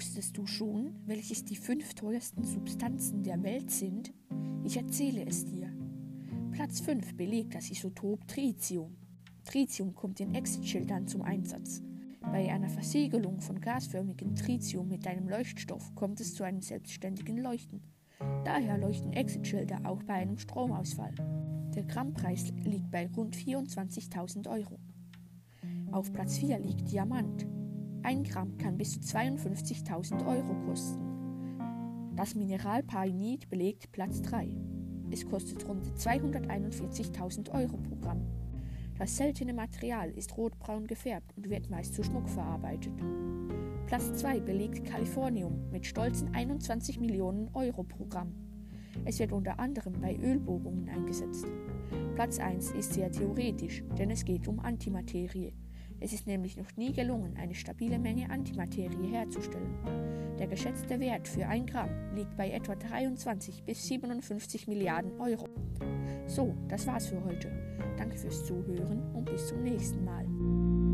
du schon, welches die fünf teuersten Substanzen der Welt sind? Ich erzähle es dir. Platz 5 belegt das Isotop Tritium. Tritium kommt in Exit-Schildern zum Einsatz. Bei einer Versiegelung von gasförmigem Tritium mit einem Leuchtstoff kommt es zu einem selbstständigen Leuchten. Daher leuchten Exit-Schilder auch bei einem Stromausfall. Der Grammpreis liegt bei rund 24.000 Euro. Auf Platz 4 liegt Diamant. Ein Gramm kann bis zu 52.000 Euro kosten. Das Mineral Painit belegt Platz 3. Es kostet rund 241.000 Euro pro Gramm. Das seltene Material ist rotbraun gefärbt und wird meist zu Schmuck verarbeitet. Platz 2 belegt Kalifornium mit stolzen 21 Millionen Euro pro Gramm. Es wird unter anderem bei Ölbohrungen eingesetzt. Platz 1 ist sehr theoretisch, denn es geht um Antimaterie. Es ist nämlich noch nie gelungen, eine stabile Menge Antimaterie herzustellen. Der geschätzte Wert für ein Gramm liegt bei etwa 23 bis 57 Milliarden Euro. So, das war's für heute. Danke fürs Zuhören und bis zum nächsten Mal.